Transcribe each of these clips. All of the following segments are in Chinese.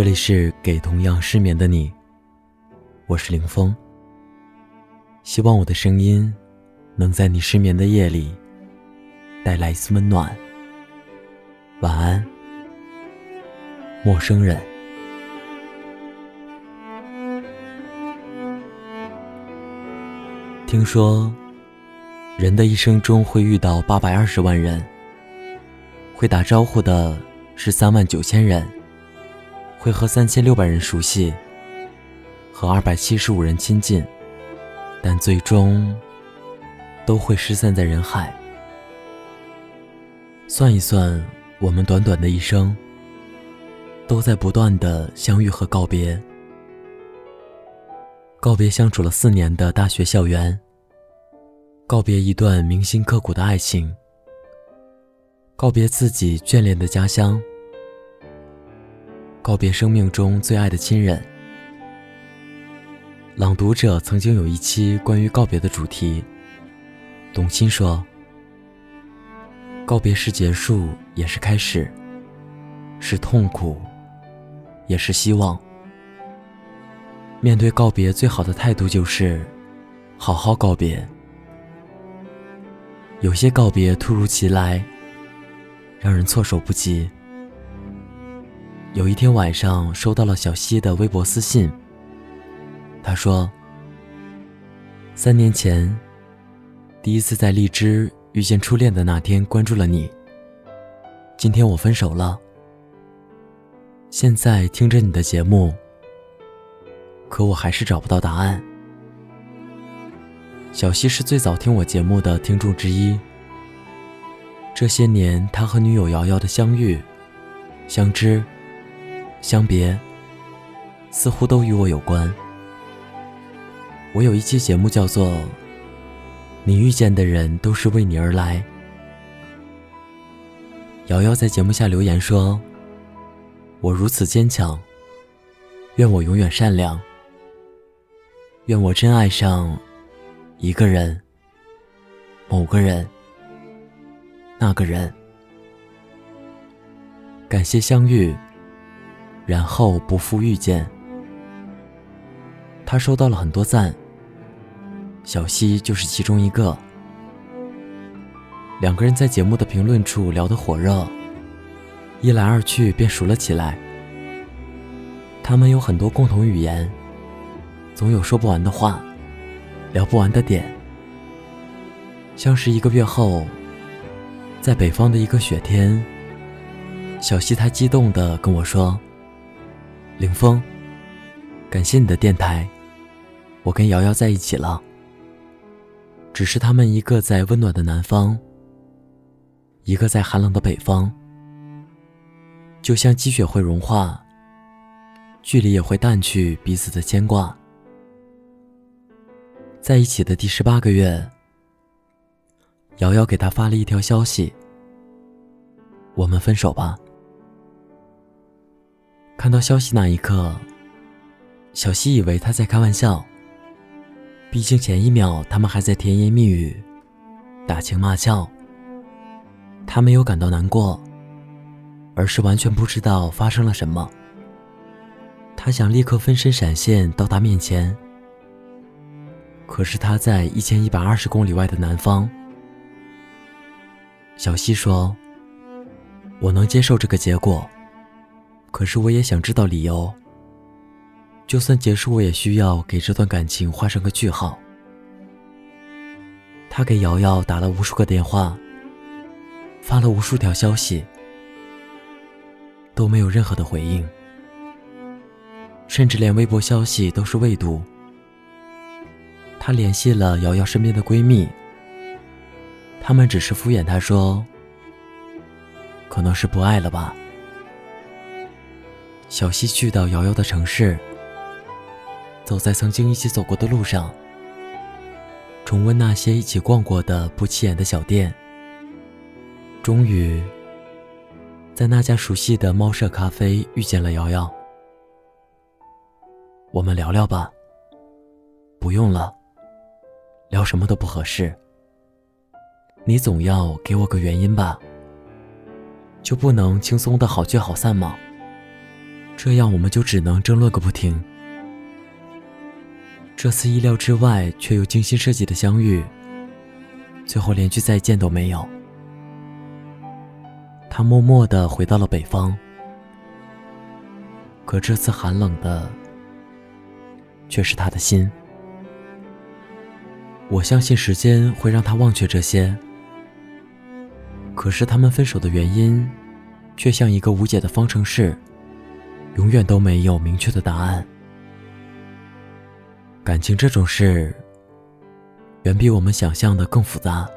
这里是给同样失眠的你，我是林峰。希望我的声音能在你失眠的夜里带来一丝温暖。晚安，陌生人。听说，人的一生中会遇到八百二十万人，会打招呼的是三万九千人。会和三千六百人熟悉，和二百七十五人亲近，但最终都会失散在人海。算一算，我们短短的一生，都在不断的相遇和告别。告别相处了四年的大学校园，告别一段铭心刻骨的爱情，告别自己眷恋的家乡。告别生命中最爱的亲人。朗读者曾经有一期关于告别的主题。董卿说：“告别是结束，也是开始，是痛苦，也是希望。面对告别，最好的态度就是好好告别。有些告别突如其来，让人措手不及。”有一天晚上，收到了小溪的微博私信。他说：“三年前，第一次在荔枝遇见初恋的那天，关注了你。今天我分手了。现在听着你的节目，可我还是找不到答案。”小溪是最早听我节目的听众之一。这些年，他和女友瑶瑶的相遇、相知。相别，似乎都与我有关。我有一期节目叫做《你遇见的人都是为你而来》。瑶瑶在节目下留言说：“我如此坚强，愿我永远善良，愿我真爱上一个人、某个人、那个人。感谢相遇。”然后不负遇见，他收到了很多赞，小溪就是其中一个。两个人在节目的评论处聊得火热，一来二去便熟了起来。他们有很多共同语言，总有说不完的话，聊不完的点。相识一个月后，在北方的一个雪天，小溪他激动地跟我说。凌风，感谢你的电台，我跟瑶瑶在一起了。只是他们一个在温暖的南方，一个在寒冷的北方，就像积雪会融化，距离也会淡去彼此的牵挂。在一起的第十八个月，瑶瑶给他发了一条消息：“我们分手吧。”看到消息那一刻，小溪以为他在开玩笑。毕竟前一秒他们还在甜言蜜语、打情骂俏。他没有感到难过，而是完全不知道发生了什么。他想立刻分身闪现到他面前，可是他在一千一百二十公里外的南方。小溪说：“我能接受这个结果。”可是我也想知道理由。就算结束，我也需要给这段感情画上个句号。他给瑶瑶打了无数个电话，发了无数条消息，都没有任何的回应，甚至连微博消息都是未读。他联系了瑶瑶身边的闺蜜，她们只是敷衍他说：“可能是不爱了吧。”小溪去到瑶瑶的城市，走在曾经一起走过的路上，重温那些一起逛过的不起眼的小店。终于，在那家熟悉的猫舍咖啡遇见了瑶瑶。我们聊聊吧。不用了，聊什么都不合适。你总要给我个原因吧？就不能轻松的好聚好散吗？这样我们就只能争论个不停。这次意料之外却又精心设计的相遇，最后连句再见都没有。他默默地回到了北方，可这次寒冷的却是他的心。我相信时间会让他忘却这些，可是他们分手的原因，却像一个无解的方程式，永远都没有明确的答案。感情这种事，远比我们想象的更复杂。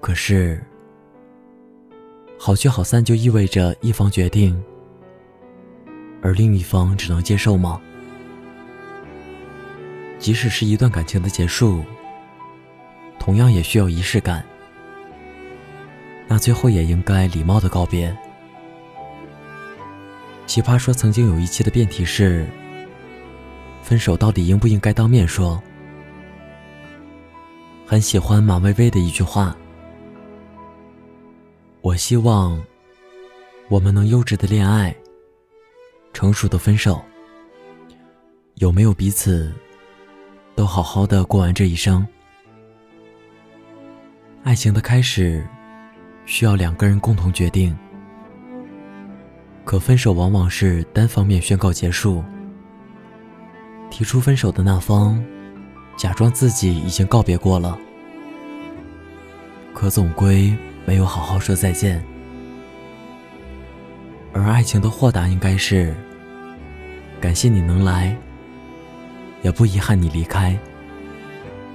可是，好聚好散就意味着一方决定，而另一方只能接受吗？即使是一段感情的结束，同样也需要仪式感。那最后也应该礼貌的告别。奇葩说曾经有一期的辩题是。分手到底应不应该当面说？很喜欢马薇薇的一句话：“我希望我们能幼稚的恋爱，成熟的分手。有没有彼此，都好好的过完这一生。爱情的开始，需要两个人共同决定。可分手往往是单方面宣告结束。”提出分手的那方，假装自己已经告别过了，可总归没有好好说再见。而爱情的豁达应该是：感谢你能来，也不遗憾你离开。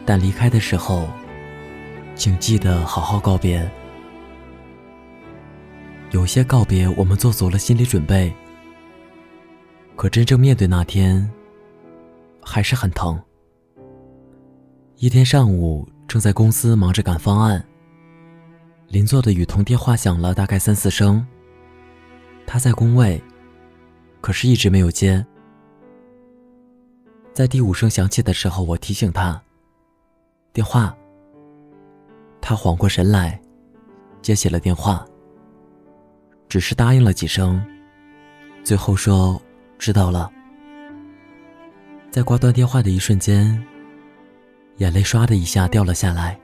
但离开的时候，请记得好好告别。有些告别我们做足了心理准备，可真正面对那天。还是很疼。一天上午，正在公司忙着赶方案，邻座的雨桐电话响了大概三四声。他在工位，可是一直没有接。在第五声响起的时候，我提醒他：“电话。”他缓过神来，接起了电话，只是答应了几声，最后说：“知道了。”在挂断电话的一瞬间，眼泪唰的一下掉了下来。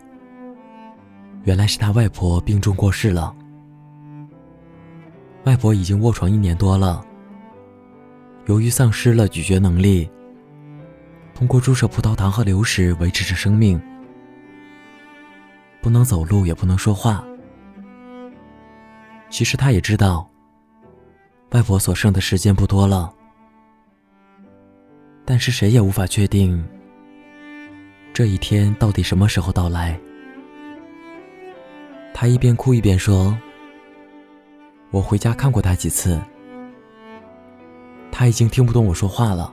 原来是他外婆病重过世了。外婆已经卧床一年多了，由于丧失了咀嚼能力，通过注射葡萄糖和流食维持着生命，不能走路，也不能说话。其实他也知道，外婆所剩的时间不多了。但是谁也无法确定这一天到底什么时候到来。他一边哭一边说：“我回家看过他几次，他已经听不懂我说话了。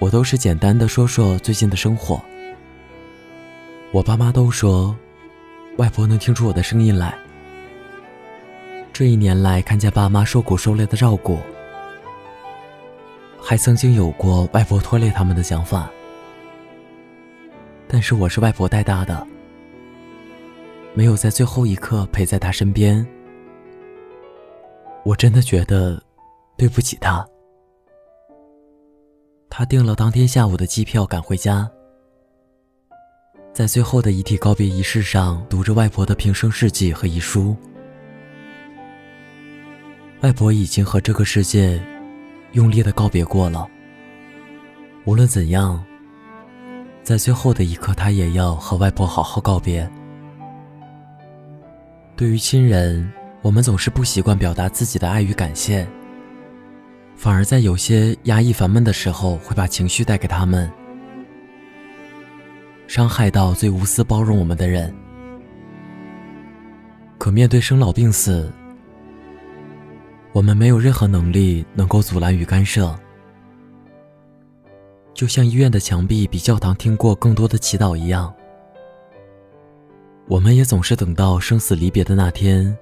我都是简单的说说最近的生活。我爸妈都说，外婆能听出我的声音来。这一年来，看见爸妈受苦受累的照顾。”还曾经有过外婆拖累他们的想法，但是我是外婆带大的，没有在最后一刻陪在她身边，我真的觉得对不起她。他订了当天下午的机票赶回家，在最后的遗体告别仪式上读着外婆的平生事迹和遗书。外婆已经和这个世界。用力的告别过了。无论怎样，在最后的一刻，他也要和外婆好好告别。对于亲人，我们总是不习惯表达自己的爱与感谢，反而在有些压抑烦闷的时候，会把情绪带给他们，伤害到最无私包容我们的人。可面对生老病死，我们没有任何能力能够阻拦与干涉，就像医院的墙壁比教堂听过更多的祈祷一样。我们也总是等到生死离别的那天，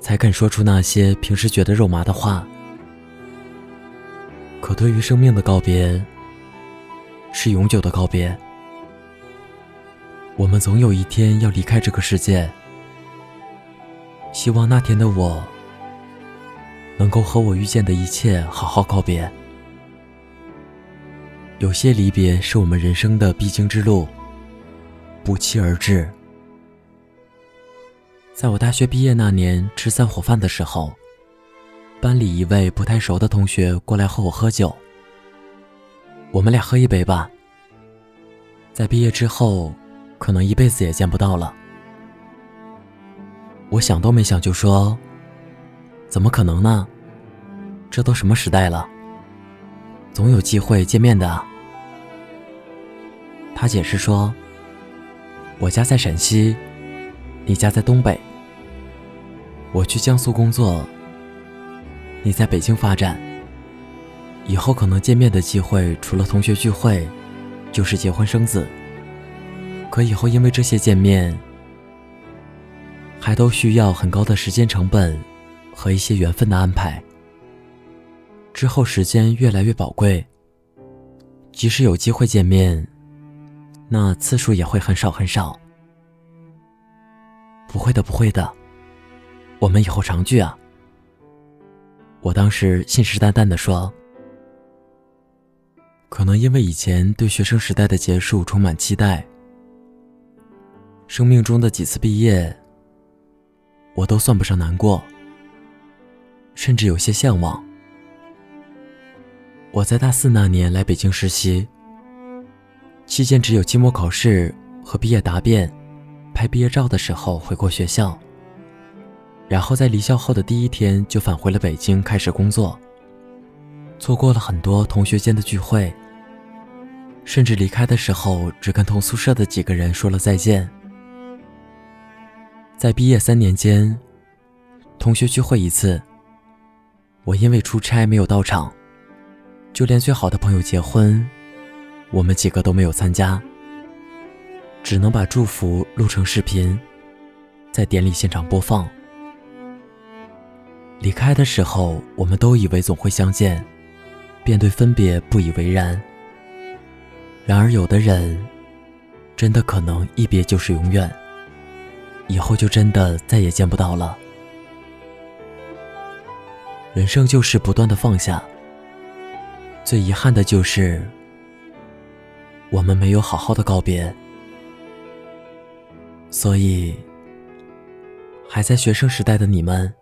才肯说出那些平时觉得肉麻的话。可对于生命的告别，是永久的告别。我们总有一天要离开这个世界，希望那天的我。能够和我遇见的一切好好告别。有些离别是我们人生的必经之路，不期而至。在我大学毕业那年吃散伙饭的时候，班里一位不太熟的同学过来和我喝酒。我们俩喝一杯吧。在毕业之后，可能一辈子也见不到了。我想都没想就说：“怎么可能呢？这都什么时代了，总有机会见面的。”他解释说：“我家在陕西，你家在东北。”我去江苏工作，你在北京发展。以后可能见面的机会，除了同学聚会，就是结婚生子。可以后因为这些见面，还都需要很高的时间成本和一些缘分的安排。之后时间越来越宝贵，即使有机会见面，那次数也会很少很少。不会的，不会的。我们以后常聚啊！我当时信誓旦旦地说：“可能因为以前对学生时代的结束充满期待，生命中的几次毕业，我都算不上难过，甚至有些向往。”我在大四那年来北京实习，期间只有期末考试和毕业答辩、拍毕业照的时候回过学校。然后在离校后的第一天就返回了北京，开始工作。错过了很多同学间的聚会，甚至离开的时候只跟同宿舍的几个人说了再见。在毕业三年间，同学聚会一次，我因为出差没有到场，就连最好的朋友结婚，我们几个都没有参加，只能把祝福录成视频，在典礼现场播放。离开的时候，我们都以为总会相见，便对分别不以为然。然而，有的人真的可能一别就是永远，以后就真的再也见不到了。人生就是不断的放下，最遗憾的就是我们没有好好的告别。所以，还在学生时代的你们。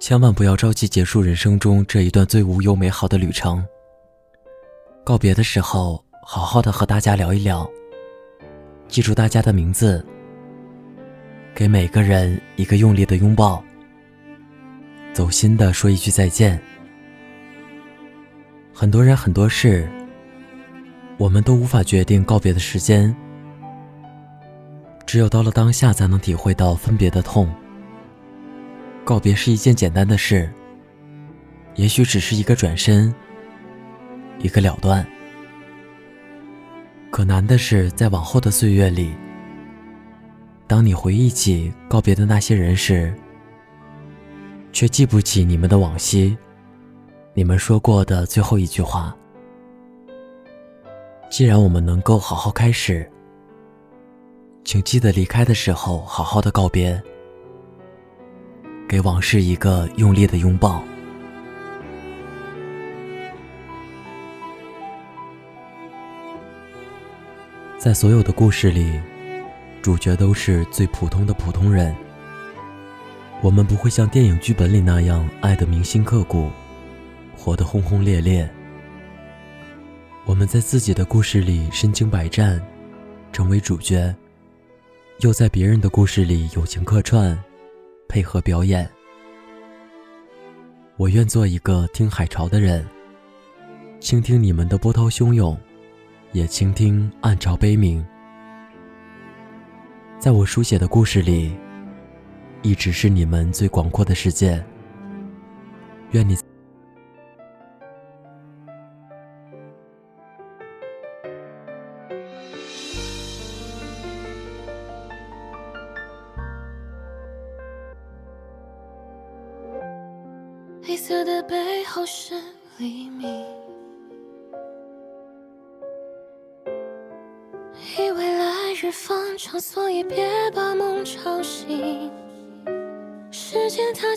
千万不要着急结束人生中这一段最无忧美好的旅程。告别的时候，好好的和大家聊一聊，记住大家的名字，给每个人一个用力的拥抱，走心的说一句再见。很多人很多事，我们都无法决定告别的时间，只有到了当下，才能体会到分别的痛。告别是一件简单的事，也许只是一个转身，一个了断。可难的是，在往后的岁月里，当你回忆起告别的那些人时，却记不起你们的往昔，你们说过的最后一句话。既然我们能够好好开始，请记得离开的时候好好的告别。给往事一个用力的拥抱。在所有的故事里，主角都是最普通的普通人。我们不会像电影剧本里那样爱得铭心刻骨，活得轰轰烈烈。我们在自己的故事里身经百战，成为主角；又在别人的故事里友情客串。配合表演，我愿做一个听海潮的人，倾听你们的波涛汹涌，也倾听暗潮悲鸣。在我书写的故事里，一直是你们最广阔的世界。愿你。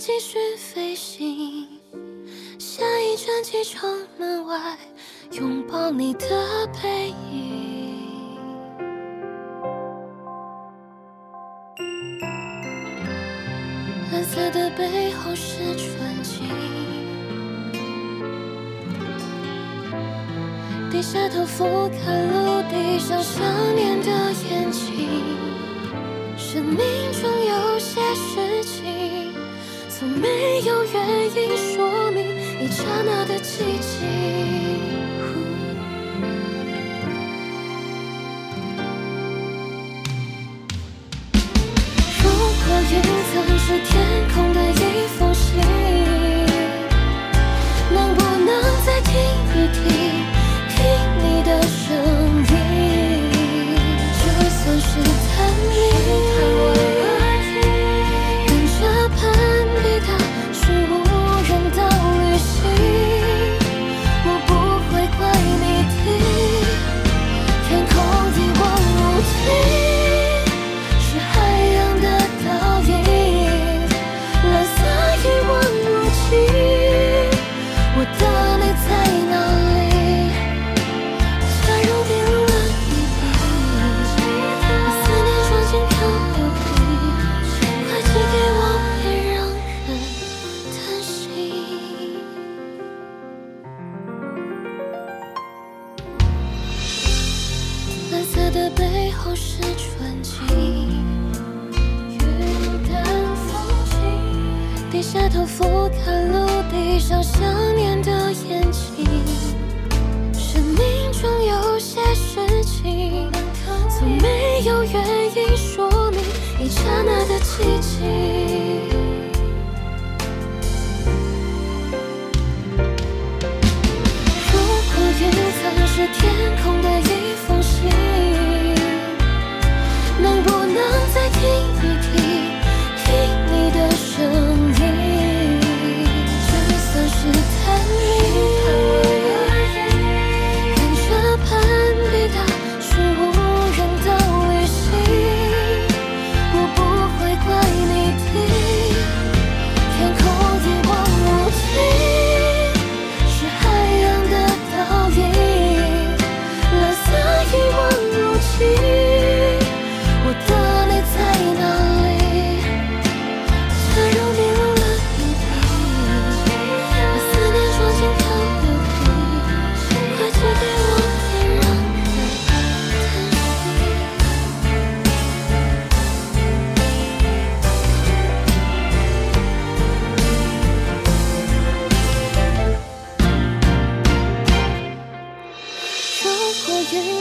继续飞行，下一站机场门外，拥抱你的背影。蓝色的背后是纯净，低下头俯瞰陆地上想念的眼睛。生命中有些事情，从没有原因说明一刹那的寂静。如果云层是天空的一封从没有原因说明一刹那的寂静。如果云层是天空的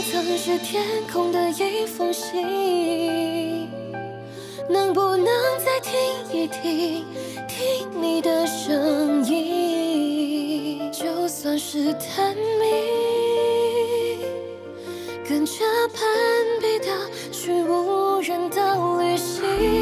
曾是天空的一封信，能不能再听一听？听你的声音，就算是探秘，跟着攀比的去无人岛旅行。